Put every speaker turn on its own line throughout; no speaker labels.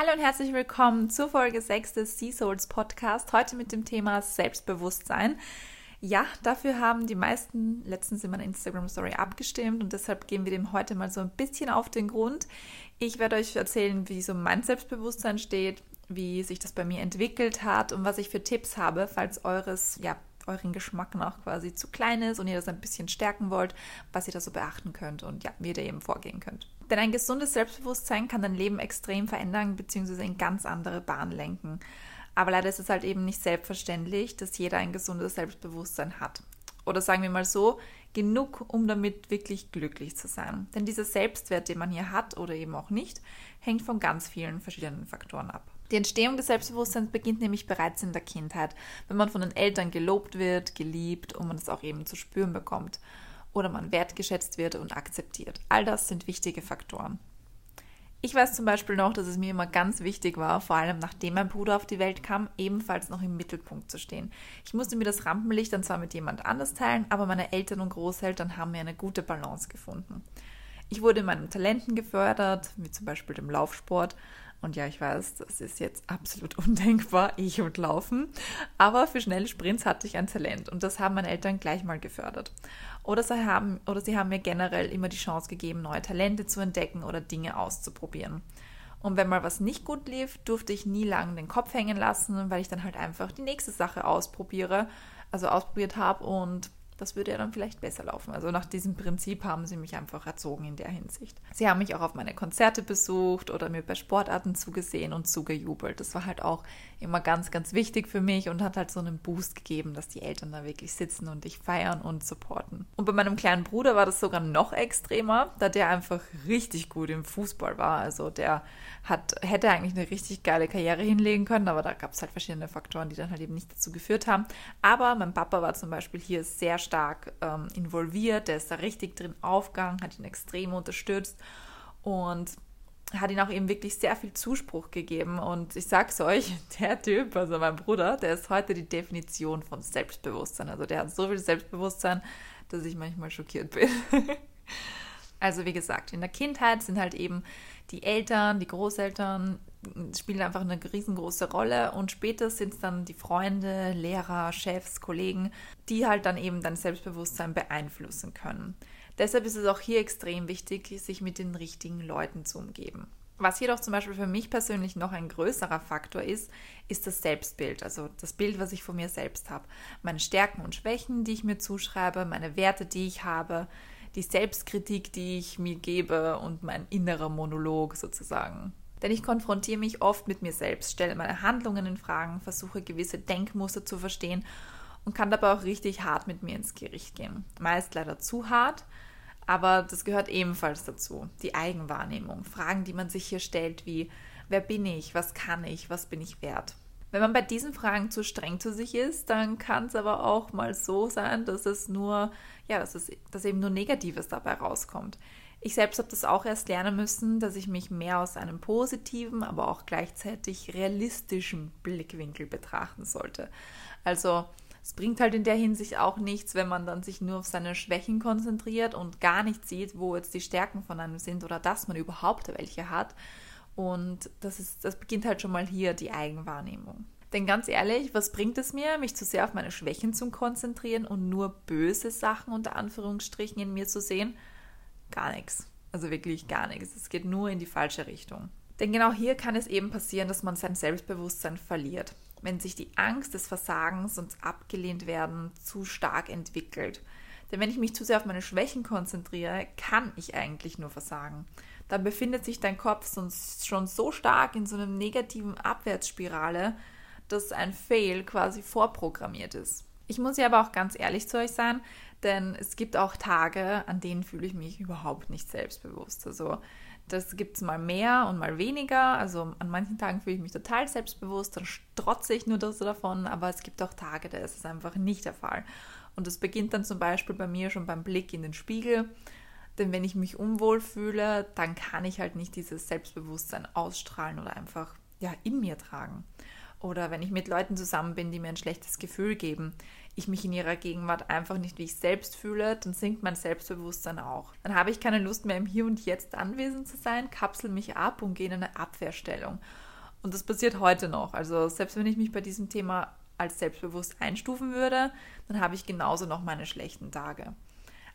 Hallo und herzlich willkommen zur Folge 6 des Sea Souls Podcast. Heute mit dem Thema Selbstbewusstsein. Ja, dafür haben die meisten letztens in meiner Instagram Story abgestimmt und deshalb gehen wir dem heute mal so ein bisschen auf den Grund. Ich werde euch erzählen, wie so mein Selbstbewusstsein steht, wie sich das bei mir entwickelt hat und was ich für Tipps habe, falls eures, ja, euren Geschmack noch quasi zu klein ist und ihr das ein bisschen stärken wollt, was ihr da so beachten könnt und ja, wie ihr da eben vorgehen könnt. Denn ein gesundes Selbstbewusstsein kann dein Leben extrem verändern bzw. in ganz andere Bahnen lenken. Aber leider ist es halt eben nicht selbstverständlich, dass jeder ein gesundes Selbstbewusstsein hat. Oder sagen wir mal so, genug, um damit wirklich glücklich zu sein. Denn dieser Selbstwert, den man hier hat oder eben auch nicht, hängt von ganz vielen verschiedenen Faktoren ab. Die Entstehung des Selbstbewusstseins beginnt nämlich bereits in der Kindheit, wenn man von den Eltern gelobt wird, geliebt und man es auch eben zu spüren bekommt oder man wertgeschätzt wird und akzeptiert. All das sind wichtige Faktoren. Ich weiß zum Beispiel noch, dass es mir immer ganz wichtig war, vor allem nachdem mein Bruder auf die Welt kam, ebenfalls noch im Mittelpunkt zu stehen. Ich musste mir das Rampenlicht dann zwar mit jemand anders teilen, aber meine Eltern und Großeltern haben mir eine gute Balance gefunden. Ich wurde in meinen Talenten gefördert, wie zum Beispiel dem Laufsport, und ja, ich weiß, das ist jetzt absolut undenkbar, ich und Laufen. Aber für schnelle Sprints hatte ich ein Talent und das haben meine Eltern gleich mal gefördert. Oder sie haben, oder sie haben mir generell immer die Chance gegeben, neue Talente zu entdecken oder Dinge auszuprobieren. Und wenn mal was nicht gut lief, durfte ich nie lang den Kopf hängen lassen, weil ich dann halt einfach die nächste Sache ausprobiere, also ausprobiert habe und das würde ja dann vielleicht besser laufen. Also nach diesem Prinzip haben sie mich einfach erzogen in der Hinsicht. Sie haben mich auch auf meine Konzerte besucht oder mir bei Sportarten zugesehen und zugejubelt. Das war halt auch immer ganz, ganz wichtig für mich und hat halt so einen Boost gegeben, dass die Eltern da wirklich sitzen und dich feiern und supporten. Und bei meinem kleinen Bruder war das sogar noch extremer, da der einfach richtig gut im Fußball war. Also der hat, hätte eigentlich eine richtig geile Karriere hinlegen können, aber da gab es halt verschiedene Faktoren, die dann halt eben nicht dazu geführt haben. Aber mein Papa war zum Beispiel hier sehr stark ähm, involviert, der ist da richtig drin aufgegangen, hat ihn extrem unterstützt und hat ihn auch eben wirklich sehr viel Zuspruch gegeben. Und ich sag's euch, der Typ, also mein Bruder, der ist heute die Definition von Selbstbewusstsein. Also der hat so viel Selbstbewusstsein, dass ich manchmal schockiert bin. also wie gesagt, in der Kindheit sind halt eben die Eltern, die Großeltern spielen einfach eine riesengroße Rolle und später sind es dann die Freunde, Lehrer, Chefs, Kollegen, die halt dann eben dein Selbstbewusstsein beeinflussen können. Deshalb ist es auch hier extrem wichtig, sich mit den richtigen Leuten zu umgeben. Was jedoch zum Beispiel für mich persönlich noch ein größerer Faktor ist, ist das Selbstbild, also das Bild, was ich von mir selbst habe. Meine Stärken und Schwächen, die ich mir zuschreibe, meine Werte, die ich habe, die Selbstkritik, die ich mir gebe und mein innerer Monolog sozusagen. Denn ich konfrontiere mich oft mit mir selbst, stelle meine Handlungen in Fragen, versuche gewisse Denkmuster zu verstehen und kann dabei auch richtig hart mit mir ins Gericht gehen. Meist leider zu hart, aber das gehört ebenfalls dazu. Die Eigenwahrnehmung. Fragen, die man sich hier stellt, wie wer bin ich, was kann ich, was bin ich wert. Wenn man bei diesen Fragen zu streng zu sich ist, dann kann es aber auch mal so sein, dass es nur, ja, dass, es, dass eben nur Negatives dabei rauskommt. Ich selbst habe das auch erst lernen müssen, dass ich mich mehr aus einem positiven, aber auch gleichzeitig realistischen Blickwinkel betrachten sollte. Also es bringt halt in der Hinsicht auch nichts, wenn man dann sich nur auf seine Schwächen konzentriert und gar nicht sieht, wo jetzt die Stärken von einem sind oder dass man überhaupt welche hat. Und das, ist, das beginnt halt schon mal hier die Eigenwahrnehmung. Denn ganz ehrlich, was bringt es mir, mich zu sehr auf meine Schwächen zu konzentrieren und nur böse Sachen unter Anführungsstrichen in mir zu sehen? Gar nichts. Also wirklich gar nichts. Es geht nur in die falsche Richtung. Denn genau hier kann es eben passieren, dass man sein Selbstbewusstsein verliert wenn sich die Angst des Versagens und abgelehnt werden zu stark entwickelt. Denn wenn ich mich zu sehr auf meine Schwächen konzentriere, kann ich eigentlich nur versagen. Dann befindet sich dein Kopf sonst schon so stark in so einer negativen Abwärtsspirale, dass ein Fail quasi vorprogrammiert ist. Ich muss ja aber auch ganz ehrlich zu euch sein, denn es gibt auch Tage, an denen fühle ich mich überhaupt nicht selbstbewusst. Also das gibt es mal mehr und mal weniger. Also an manchen Tagen fühle ich mich total selbstbewusst, dann strotze ich nur das davon, aber es gibt auch Tage, da ist es einfach nicht der Fall. Und das beginnt dann zum Beispiel bei mir schon beim Blick in den Spiegel. Denn wenn ich mich unwohl fühle, dann kann ich halt nicht dieses Selbstbewusstsein ausstrahlen oder einfach ja, in mir tragen. Oder wenn ich mit Leuten zusammen bin, die mir ein schlechtes Gefühl geben, ich mich in ihrer Gegenwart einfach nicht wie ich selbst fühle, dann sinkt mein Selbstbewusstsein auch. Dann habe ich keine Lust mehr im Hier und Jetzt anwesend zu sein, kapsel mich ab und gehe in eine Abwehrstellung. Und das passiert heute noch. Also selbst wenn ich mich bei diesem Thema als selbstbewusst einstufen würde, dann habe ich genauso noch meine schlechten Tage.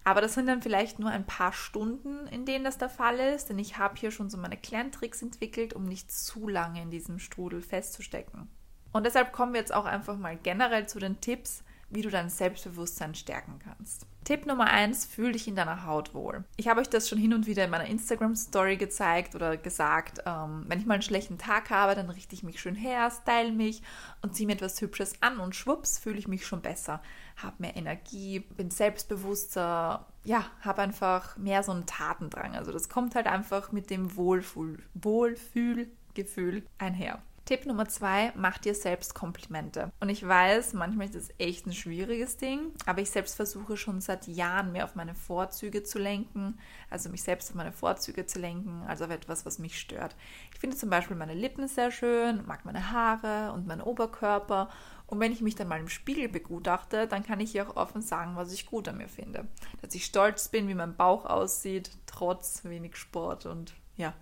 Aber das sind dann vielleicht nur ein paar Stunden, in denen das der Fall ist, denn ich habe hier schon so meine kleinen Tricks entwickelt, um nicht zu lange in diesem Strudel festzustecken. Und deshalb kommen wir jetzt auch einfach mal generell zu den Tipps, wie du dein Selbstbewusstsein stärken kannst. Tipp Nummer eins: fühl dich in deiner Haut wohl. Ich habe euch das schon hin und wieder in meiner Instagram-Story gezeigt oder gesagt. Ähm, wenn ich mal einen schlechten Tag habe, dann richte ich mich schön her, style mich und ziehe mir etwas Hübsches an und schwupps fühle ich mich schon besser. Habe mehr Energie, bin selbstbewusster, ja, habe einfach mehr so einen Tatendrang. Also das kommt halt einfach mit dem Wohlfühl, Wohlfühlgefühl einher. Tipp Nummer zwei, mach dir selbst Komplimente. Und ich weiß, manchmal ist das echt ein schwieriges Ding, aber ich selbst versuche schon seit Jahren mehr auf meine Vorzüge zu lenken, also mich selbst auf meine Vorzüge zu lenken, also auf etwas, was mich stört. Ich finde zum Beispiel meine Lippen sehr schön, mag meine Haare und meinen Oberkörper. Und wenn ich mich dann mal im Spiegel begutachte, dann kann ich hier auch offen sagen, was ich gut an mir finde. Dass ich stolz bin, wie mein Bauch aussieht, trotz wenig Sport und ja,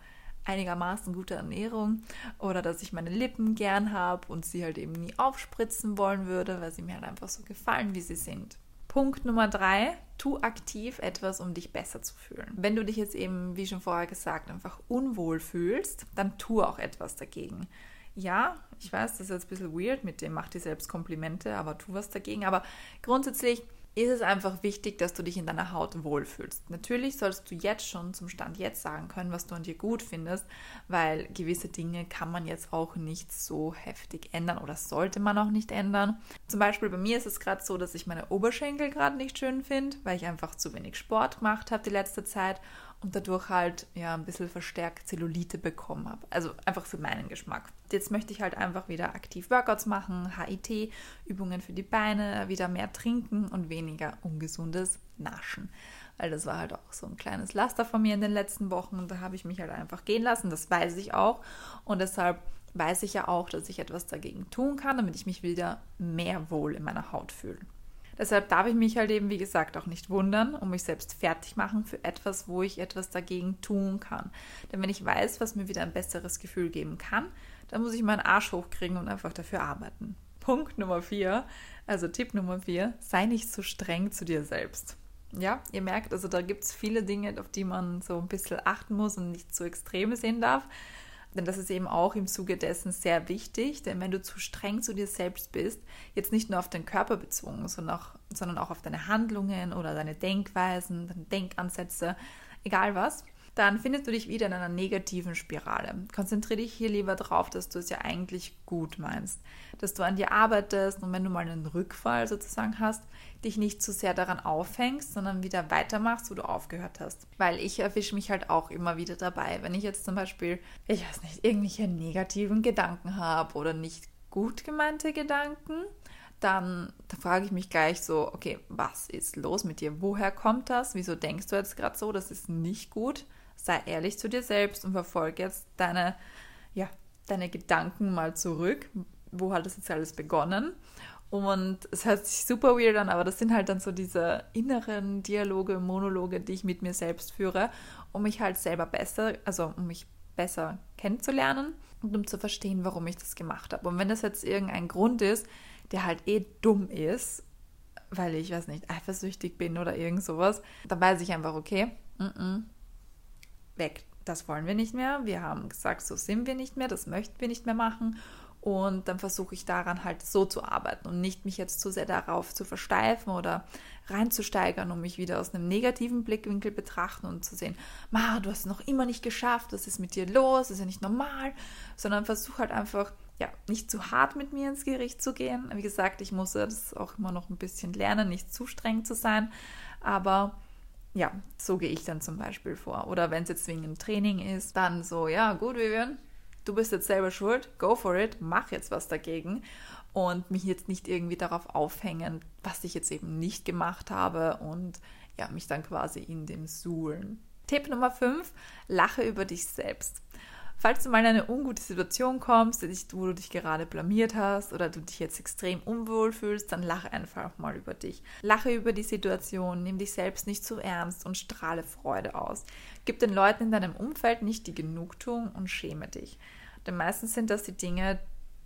einigermaßen gute Ernährung oder dass ich meine Lippen gern habe und sie halt eben nie aufspritzen wollen würde, weil sie mir halt einfach so gefallen, wie sie sind. Punkt Nummer drei, tu aktiv etwas, um dich besser zu fühlen. Wenn du dich jetzt eben, wie schon vorher gesagt, einfach unwohl fühlst, dann tu auch etwas dagegen. Ja, ich weiß, das ist jetzt ein bisschen weird mit dem, mach dir selbst Komplimente, aber tu was dagegen. Aber grundsätzlich ist es einfach wichtig, dass du dich in deiner Haut wohlfühlst. Natürlich sollst du jetzt schon zum Stand jetzt sagen können, was du an dir gut findest, weil gewisse Dinge kann man jetzt auch nicht so heftig ändern oder sollte man auch nicht ändern. Zum Beispiel bei mir ist es gerade so, dass ich meine Oberschenkel gerade nicht schön finde, weil ich einfach zu wenig Sport gemacht habe die letzte Zeit und dadurch halt ja ein bisschen verstärkt Zellulite bekommen habe. Also einfach für meinen Geschmack. Jetzt möchte ich halt einfach wieder aktiv Workouts machen, HIT, Übungen für die Beine, wieder mehr trinken und weniger ungesundes Naschen. Weil das war halt auch so ein kleines Laster von mir in den letzten Wochen und da habe ich mich halt einfach gehen lassen. Das weiß ich auch und deshalb weiß ich ja auch, dass ich etwas dagegen tun kann, damit ich mich wieder mehr wohl in meiner Haut fühle. Deshalb darf ich mich halt eben, wie gesagt, auch nicht wundern und mich selbst fertig machen für etwas, wo ich etwas dagegen tun kann. Denn wenn ich weiß, was mir wieder ein besseres Gefühl geben kann, dann muss ich meinen Arsch hochkriegen und einfach dafür arbeiten. Punkt Nummer vier, also Tipp Nummer vier, sei nicht so streng zu dir selbst. Ja, ihr merkt, also da gibt es viele Dinge, auf die man so ein bisschen achten muss und nicht zu extrem sehen darf. Denn das ist eben auch im Zuge dessen sehr wichtig, denn wenn du zu streng zu dir selbst bist, jetzt nicht nur auf den Körper bezogen, sondern auch, sondern auch auf deine Handlungen oder deine Denkweisen, deine Denkansätze, egal was, dann findest du dich wieder in einer negativen Spirale. Konzentriere dich hier lieber darauf, dass du es ja eigentlich gut meinst, dass du an dir arbeitest und wenn du mal einen Rückfall sozusagen hast, dich nicht zu sehr daran aufhängst, sondern wieder weitermachst, wo du aufgehört hast. Weil ich erwische mich halt auch immer wieder dabei, wenn ich jetzt zum Beispiel, ich weiß nicht, irgendwelche negativen Gedanken habe oder nicht gut gemeinte Gedanken, dann, dann frage ich mich gleich so, okay, was ist los mit dir? Woher kommt das? Wieso denkst du jetzt gerade so? Das ist nicht gut sei ehrlich zu dir selbst und verfolge jetzt deine, ja, deine Gedanken mal zurück. Wo hat das jetzt alles begonnen? Und es hört sich super weird an, aber das sind halt dann so diese inneren Dialoge, Monologe, die ich mit mir selbst führe, um mich halt selber besser, also um mich besser kennenzulernen und um zu verstehen, warum ich das gemacht habe. Und wenn das jetzt irgendein Grund ist, der halt eh dumm ist, weil ich, weiß nicht, eifersüchtig bin oder irgend sowas, dann weiß ich einfach, okay, mm -mm, weg. Das wollen wir nicht mehr. Wir haben gesagt, so sind wir nicht mehr, das möchten wir nicht mehr machen. Und dann versuche ich daran halt so zu arbeiten und nicht mich jetzt zu sehr darauf zu versteifen oder reinzusteigern, um mich wieder aus einem negativen Blickwinkel betrachten und zu sehen, Ma, du hast es noch immer nicht geschafft, was ist mit dir los, das ist ja nicht normal, sondern versuche halt einfach, ja, nicht zu hart mit mir ins Gericht zu gehen. Wie gesagt, ich muss das auch immer noch ein bisschen lernen, nicht zu streng zu sein, aber ja, so gehe ich dann zum Beispiel vor. Oder wenn es jetzt wegen einem Training ist, dann so, ja, gut, Vivian, du bist jetzt selber schuld, go for it, mach jetzt was dagegen und mich jetzt nicht irgendwie darauf aufhängen, was ich jetzt eben nicht gemacht habe und ja, mich dann quasi in dem suhlen. Tipp Nummer 5, lache über dich selbst. Falls du mal in eine ungute Situation kommst, wo du dich gerade blamiert hast oder du dich jetzt extrem unwohl fühlst, dann lache einfach mal über dich. Lache über die Situation, nimm dich selbst nicht zu ernst und strahle Freude aus. Gib den Leuten in deinem Umfeld nicht die Genugtuung und schäme dich. Denn meistens sind das die Dinge,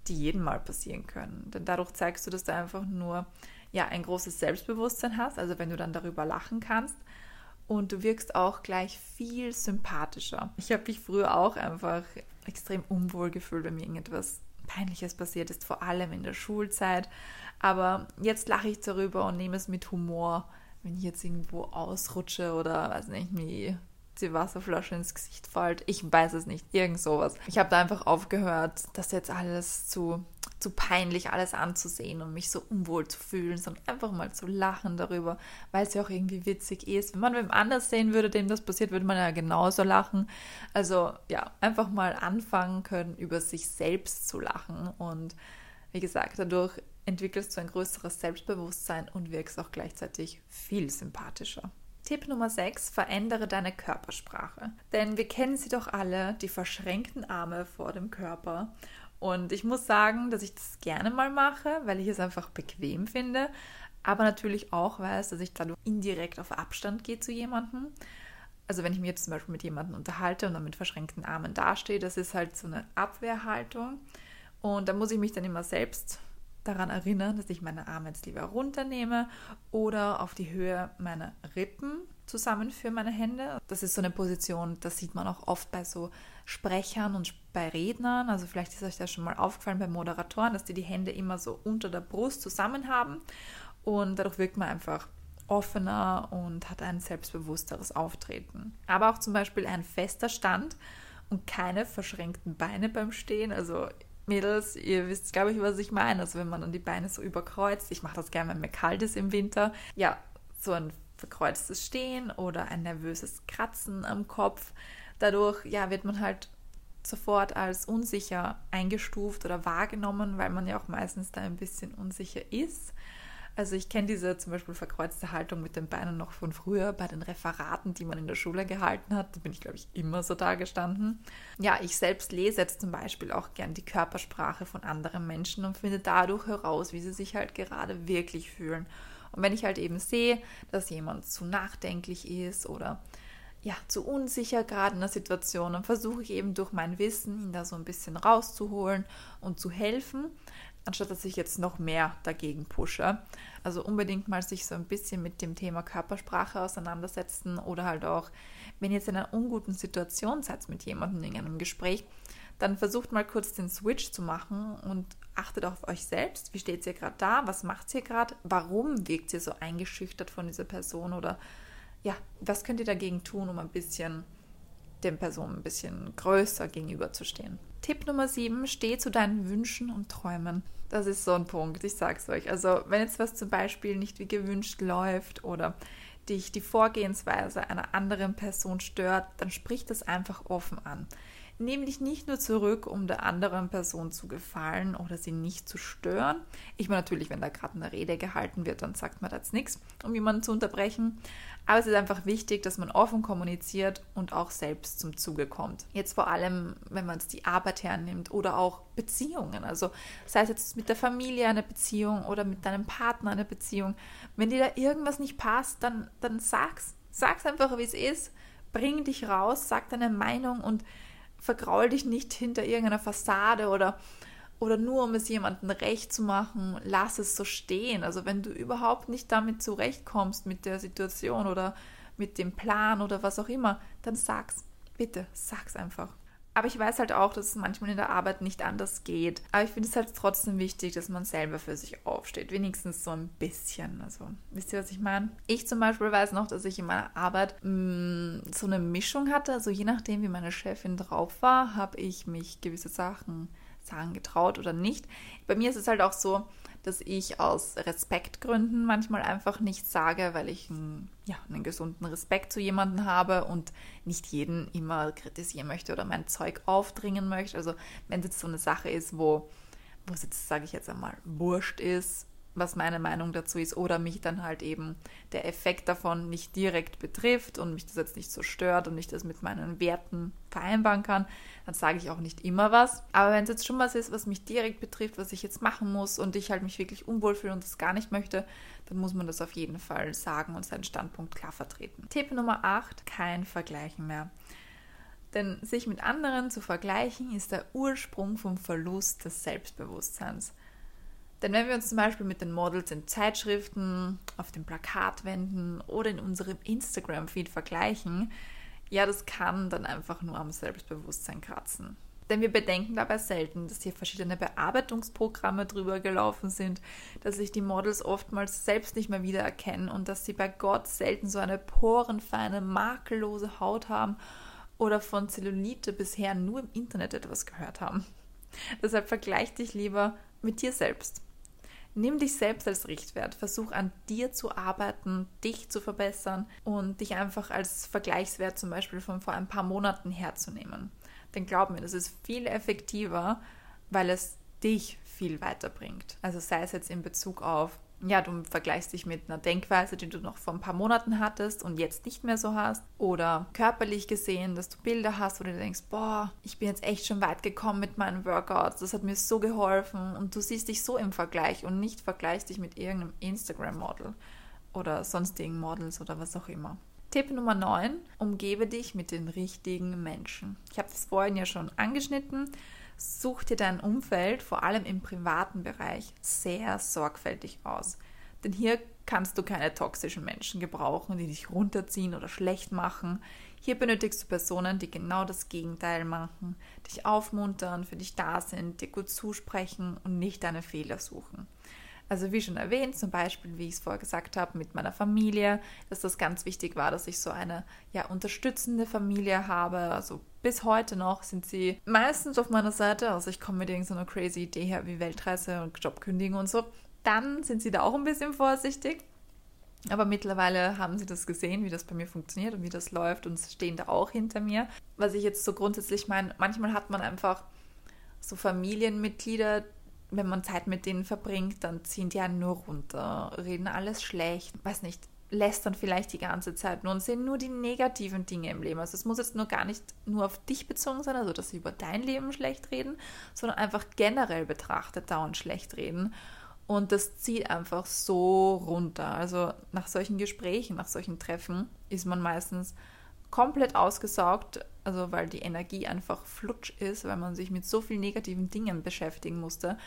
die jedem mal passieren können. Denn dadurch zeigst du, dass du einfach nur ja ein großes Selbstbewusstsein hast, also wenn du dann darüber lachen kannst und du wirkst auch gleich viel sympathischer. Ich habe mich früher auch einfach extrem unwohl gefühlt, wenn mir irgendetwas Peinliches passiert ist, vor allem in der Schulzeit. Aber jetzt lache ich darüber und nehme es mit Humor, wenn ich jetzt irgendwo ausrutsche oder weiß nicht, wie die Wasserflasche ins Gesicht fällt. Ich weiß es nicht, irgend sowas. Ich habe da einfach aufgehört, das jetzt alles zu, zu peinlich alles anzusehen und mich so unwohl zu fühlen, sondern einfach mal zu lachen darüber, weil es ja auch irgendwie witzig ist. Wenn man wem anders sehen würde, dem das passiert, würde man ja genauso lachen. Also ja, einfach mal anfangen können, über sich selbst zu lachen und wie gesagt, dadurch entwickelst du ein größeres Selbstbewusstsein und wirkst auch gleichzeitig viel sympathischer. Tipp Nummer 6, verändere deine Körpersprache. Denn wir kennen sie doch alle, die verschränkten Arme vor dem Körper. Und ich muss sagen, dass ich das gerne mal mache, weil ich es einfach bequem finde, aber natürlich auch weiß, dass ich dadurch indirekt auf Abstand gehe zu jemandem. Also wenn ich mir jetzt zum Beispiel mit jemandem unterhalte und dann mit verschränkten Armen dastehe, das ist halt so eine Abwehrhaltung. Und da muss ich mich dann immer selbst daran erinnern, dass ich meine Arme jetzt lieber runternehme oder auf die Höhe meiner Rippen zusammenführe, meine Hände. Das ist so eine Position, das sieht man auch oft bei so Sprechern und bei Rednern. Also vielleicht ist euch das schon mal aufgefallen bei Moderatoren, dass die die Hände immer so unter der Brust zusammen haben und dadurch wirkt man einfach offener und hat ein selbstbewussteres Auftreten. Aber auch zum Beispiel ein fester Stand und keine verschränkten Beine beim Stehen. Also Mädels, ihr wisst, glaube ich, was ich meine. Also wenn man dann die Beine so überkreuzt. Ich mache das gerne, wenn mir kalt ist im Winter. Ja, so ein verkreuztes Stehen oder ein nervöses Kratzen am Kopf. Dadurch, ja, wird man halt sofort als unsicher eingestuft oder wahrgenommen, weil man ja auch meistens da ein bisschen unsicher ist. Also ich kenne diese zum Beispiel verkreuzte Haltung mit den Beinen noch von früher bei den Referaten, die man in der Schule gehalten hat. Da bin ich, glaube ich, immer so da gestanden. Ja, ich selbst lese jetzt zum Beispiel auch gern die Körpersprache von anderen Menschen und finde dadurch heraus, wie sie sich halt gerade wirklich fühlen. Und wenn ich halt eben sehe, dass jemand zu nachdenklich ist oder ja, zu unsicher gerade in der Situation, dann versuche ich eben durch mein Wissen, ihn da so ein bisschen rauszuholen und zu helfen anstatt dass ich jetzt noch mehr dagegen pushe. Also unbedingt mal sich so ein bisschen mit dem Thema Körpersprache auseinandersetzen oder halt auch, wenn ihr jetzt in einer unguten Situation seid mit jemandem in einem Gespräch, dann versucht mal kurz den Switch zu machen und achtet auf euch selbst. Wie steht ihr gerade da? Was macht ihr gerade? Warum wirkt ihr so eingeschüchtert von dieser Person? Oder ja, was könnt ihr dagegen tun, um ein bisschen den Personen ein bisschen größer gegenüberzustehen? Tipp Nummer 7, steh zu deinen Wünschen und Träumen. Das ist so ein Punkt, ich sag's euch. Also, wenn jetzt was zum Beispiel nicht wie gewünscht läuft oder dich die Vorgehensweise einer anderen Person stört, dann sprich das einfach offen an. Nimm dich nicht nur zurück, um der anderen Person zu gefallen oder sie nicht zu stören. Ich meine natürlich, wenn da gerade eine Rede gehalten wird, dann sagt man jetzt nichts, um jemanden zu unterbrechen. Aber es ist einfach wichtig, dass man offen kommuniziert und auch selbst zum Zuge kommt. Jetzt vor allem, wenn man es die Arbeit hernimmt oder auch Beziehungen. Also sei es jetzt mit der Familie eine Beziehung oder mit deinem Partner eine Beziehung. Wenn dir da irgendwas nicht passt, dann, dann sag's. Sag's einfach, wie es ist. Bring dich raus, sag deine Meinung und vergraul dich nicht hinter irgendeiner Fassade oder oder nur um es jemandem recht zu machen, lass es so stehen. Also wenn du überhaupt nicht damit zurechtkommst mit der Situation oder mit dem Plan oder was auch immer, dann sag's. Bitte, sag's einfach. Aber ich weiß halt auch, dass es manchmal in der Arbeit nicht anders geht. Aber ich finde es halt trotzdem wichtig, dass man selber für sich aufsteht. Wenigstens so ein bisschen. Also, wisst ihr, was ich meine? Ich zum Beispiel weiß noch, dass ich in meiner Arbeit mh, mm, so eine Mischung hatte. Also, je nachdem, wie meine Chefin drauf war, habe ich mich gewisse Sachen sagen getraut oder nicht. Bei mir ist es halt auch so, dass ich aus Respektgründen manchmal einfach nichts sage, weil ich einen, ja, einen gesunden Respekt zu jemandem habe und nicht jeden immer kritisieren möchte oder mein Zeug aufdringen möchte. Also wenn es jetzt so eine Sache ist, wo, wo es jetzt, sage ich jetzt einmal, wurscht ist, was meine Meinung dazu ist oder mich dann halt eben der Effekt davon nicht direkt betrifft und mich das jetzt nicht so stört und ich das mit meinen Werten vereinbaren kann, dann sage ich auch nicht immer was. Aber wenn es jetzt schon was ist, was mich direkt betrifft, was ich jetzt machen muss und ich halt mich wirklich unwohl fühle und das gar nicht möchte, dann muss man das auf jeden Fall sagen und seinen Standpunkt klar vertreten. Tipp Nummer 8, kein Vergleichen mehr. Denn sich mit anderen zu vergleichen, ist der Ursprung vom Verlust des Selbstbewusstseins. Denn wenn wir uns zum Beispiel mit den Models in Zeitschriften, auf den Plakatwänden oder in unserem Instagram-Feed vergleichen, ja, das kann dann einfach nur am Selbstbewusstsein kratzen. Denn wir bedenken dabei selten, dass hier verschiedene Bearbeitungsprogramme drüber gelaufen sind, dass sich die Models oftmals selbst nicht mehr wiedererkennen und dass sie bei Gott selten so eine porenfeine, makellose Haut haben oder von Zellulite bisher nur im Internet etwas gehört haben. Deshalb vergleich dich lieber mit dir selbst. Nimm dich selbst als Richtwert, versuch an dir zu arbeiten, dich zu verbessern und dich einfach als Vergleichswert zum Beispiel von vor ein paar Monaten herzunehmen. Denn glaub mir, das ist viel effektiver, weil es dich viel weiterbringt. Also sei es jetzt in Bezug auf ja, du vergleichst dich mit einer Denkweise, die du noch vor ein paar Monaten hattest und jetzt nicht mehr so hast. Oder körperlich gesehen, dass du Bilder hast, wo du denkst, boah, ich bin jetzt echt schon weit gekommen mit meinen Workouts, das hat mir so geholfen. Und du siehst dich so im Vergleich und nicht vergleichst dich mit irgendeinem Instagram-Model oder sonstigen Models oder was auch immer. Tipp Nummer 9, umgebe dich mit den richtigen Menschen. Ich habe das vorhin ja schon angeschnitten. Such dir dein Umfeld, vor allem im privaten Bereich, sehr sorgfältig aus. Denn hier kannst du keine toxischen Menschen gebrauchen, die dich runterziehen oder schlecht machen. Hier benötigst du Personen, die genau das Gegenteil machen, dich aufmuntern, für dich da sind, dir gut zusprechen und nicht deine Fehler suchen. Also wie schon erwähnt, zum Beispiel, wie ich es vorher gesagt habe, mit meiner Familie, dass das ganz wichtig war, dass ich so eine ja, unterstützende Familie habe. Also bis heute noch sind sie meistens auf meiner Seite. Also ich komme mit irgendeiner crazy Idee her wie Weltreise und Jobkündigung und so. Dann sind sie da auch ein bisschen vorsichtig. Aber mittlerweile haben sie das gesehen, wie das bei mir funktioniert und wie das läuft und stehen da auch hinter mir. Was ich jetzt so grundsätzlich meine, manchmal hat man einfach so Familienmitglieder, wenn man Zeit mit denen verbringt, dann ziehen die einen nur runter, reden alles schlecht, weiß nicht, lästern vielleicht die ganze Zeit nur und sehen nur die negativen Dinge im Leben. Also es muss jetzt nur gar nicht nur auf dich bezogen sein, also dass sie über dein Leben schlecht reden, sondern einfach generell betrachtet dauernd schlecht reden. Und das zieht einfach so runter. Also nach solchen Gesprächen, nach solchen Treffen ist man meistens komplett ausgesaugt, also weil die Energie einfach flutsch ist, weil man sich mit so vielen negativen Dingen beschäftigen musste.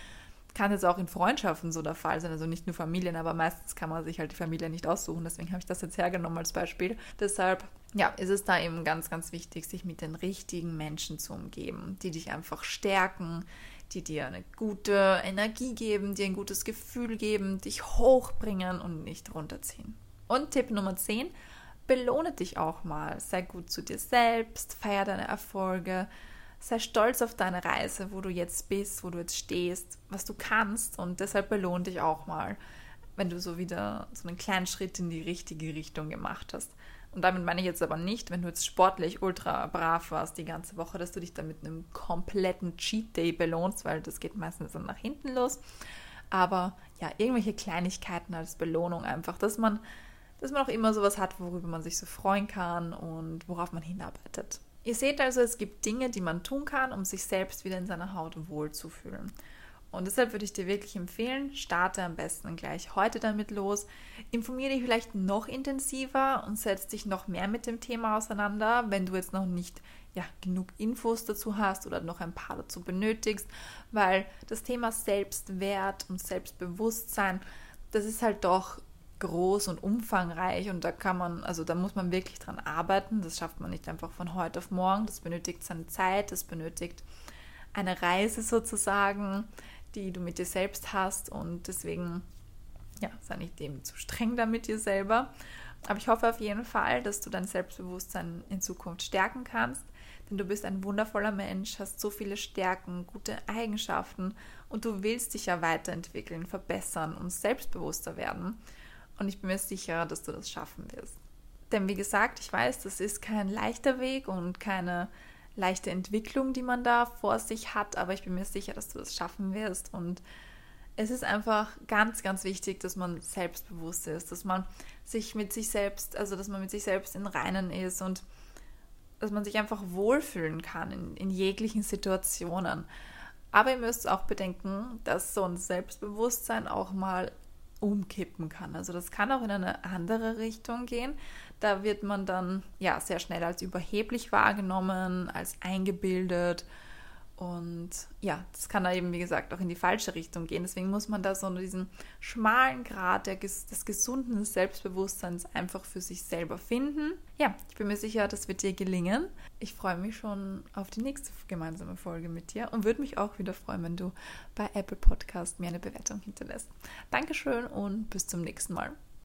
Kann jetzt auch in Freundschaften so der Fall sein, also nicht nur Familien, aber meistens kann man sich halt die Familie nicht aussuchen. Deswegen habe ich das jetzt hergenommen als Beispiel. Deshalb, ja, ist es da eben ganz, ganz wichtig, sich mit den richtigen Menschen zu umgeben, die dich einfach stärken, die dir eine gute Energie geben, dir ein gutes Gefühl geben, dich hochbringen und nicht runterziehen. Und Tipp Nummer 10, belohne dich auch mal. Sei gut zu dir selbst, feier deine Erfolge, sei stolz auf deine Reise, wo du jetzt bist, wo du jetzt stehst, was du kannst und deshalb belohne dich auch mal, wenn du so wieder so einen kleinen Schritt in die richtige Richtung gemacht hast. Und damit meine ich jetzt aber nicht, wenn du jetzt sportlich ultra brav warst die ganze Woche, dass du dich dann mit einem kompletten Cheat Day belohnst, weil das geht meistens dann nach hinten los. Aber ja, irgendwelche Kleinigkeiten als Belohnung einfach, dass man dass man auch immer sowas hat, worüber man sich so freuen kann und worauf man hinarbeitet. Ihr seht also, es gibt Dinge, die man tun kann, um sich selbst wieder in seiner Haut wohlzufühlen. Und deshalb würde ich dir wirklich empfehlen, starte am besten gleich heute damit los. Informiere dich vielleicht noch intensiver und setz dich noch mehr mit dem Thema auseinander, wenn du jetzt noch nicht ja, genug Infos dazu hast oder noch ein paar dazu benötigst, weil das Thema Selbstwert und Selbstbewusstsein, das ist halt doch groß und umfangreich und da kann man, also da muss man wirklich dran arbeiten. Das schafft man nicht einfach von heute auf morgen. Das benötigt seine Zeit, das benötigt eine Reise sozusagen, die du mit dir selbst hast und deswegen, ja, sei nicht dem zu streng da mit dir selber. Aber ich hoffe auf jeden Fall, dass du dein Selbstbewusstsein in Zukunft stärken kannst, denn du bist ein wundervoller Mensch, hast so viele Stärken, gute Eigenschaften und du willst dich ja weiterentwickeln, verbessern und selbstbewusster werden. Und ich bin mir sicher, dass du das schaffen wirst. Denn wie gesagt, ich weiß, das ist kein leichter Weg und keine leichte Entwicklung, die man da vor sich hat, aber ich bin mir sicher, dass du das schaffen wirst. Und es ist einfach ganz, ganz wichtig, dass man selbstbewusst ist, dass man sich mit sich selbst, also dass man mit sich selbst in Reinen ist und dass man sich einfach wohlfühlen kann in, in jeglichen Situationen. Aber ihr müsst auch bedenken, dass so ein Selbstbewusstsein auch mal umkippen kann. Also das kann auch in eine andere Richtung gehen. Da wird man dann ja sehr schnell als überheblich wahrgenommen, als eingebildet und ja, das kann da eben, wie gesagt, auch in die falsche Richtung gehen. Deswegen muss man da so diesen schmalen Grad des gesunden Selbstbewusstseins einfach für sich selber finden. Ja, ich bin mir sicher, das wird dir gelingen. Ich freue mich schon auf die nächste gemeinsame Folge mit dir und würde mich auch wieder freuen, wenn du bei Apple Podcast mir eine Bewertung hinterlässt. Dankeschön und bis zum nächsten Mal.